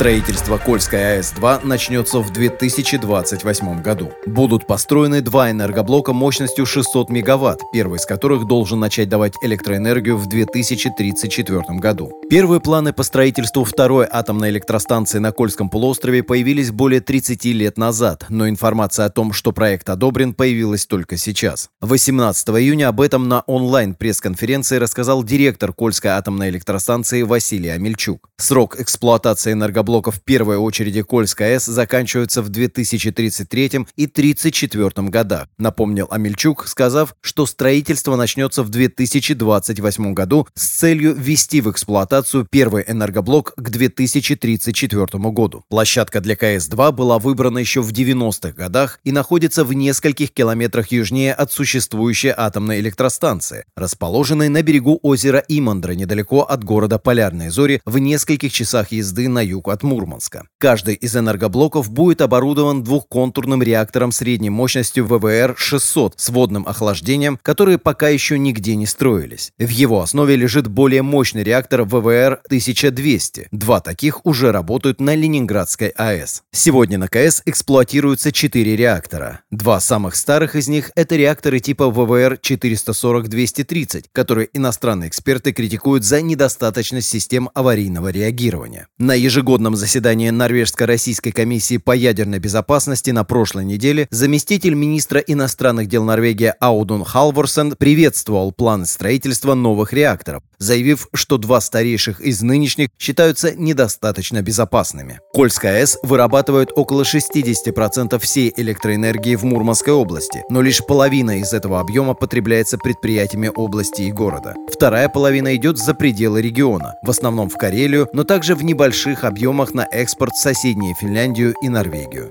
Строительство Кольской АЭС-2 начнется в 2028 году. Будут построены два энергоблока мощностью 600 мегаватт, первый из которых должен начать давать электроэнергию в 2034 году. Первые планы по строительству второй атомной электростанции на Кольском полуострове появились более 30 лет назад, но информация о том, что проект одобрен, появилась только сейчас. 18 июня об этом на онлайн-пресс-конференции рассказал директор Кольской атомной электростанции Василий Амельчук. Срок эксплуатации энергоблока блоков первой очереди Кольской АЭС заканчиваются в 2033 и 2034 годах, напомнил Амельчук, сказав, что строительство начнется в 2028 году с целью ввести в эксплуатацию первый энергоблок к 2034 году. Площадка для КС-2 была выбрана еще в 90-х годах и находится в нескольких километрах южнее от существующей атомной электростанции, расположенной на берегу озера Имандра, недалеко от города Полярной Зори, в нескольких часах езды на юг от от Мурманска. Каждый из энергоблоков будет оборудован двухконтурным реактором средней мощностью ВВР-600 с водным охлаждением, которые пока еще нигде не строились. В его основе лежит более мощный реактор ВВР-1200. Два таких уже работают на Ленинградской АЭС. Сегодня на КС эксплуатируются четыре реактора. Два самых старых из них – это реакторы типа ВВР-440-230, которые иностранные эксперты критикуют за недостаточность систем аварийного реагирования. На ежегодном ежегодном заседании Норвежско-Российской комиссии по ядерной безопасности на прошлой неделе заместитель министра иностранных дел Норвегии Аудун Халворсен приветствовал планы строительства новых реакторов, заявив, что два старейших из нынешних считаются недостаточно безопасными. Кольская АЭС вырабатывает около 60% всей электроэнергии в Мурманской области, но лишь половина из этого объема потребляется предприятиями области и города. Вторая половина идет за пределы региона, в основном в Карелию, но также в небольших объемах на экспорт в соседние Финляндию и Норвегию.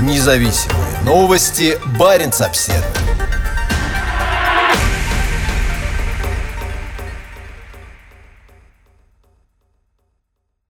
Независимые новости. Барин обседный.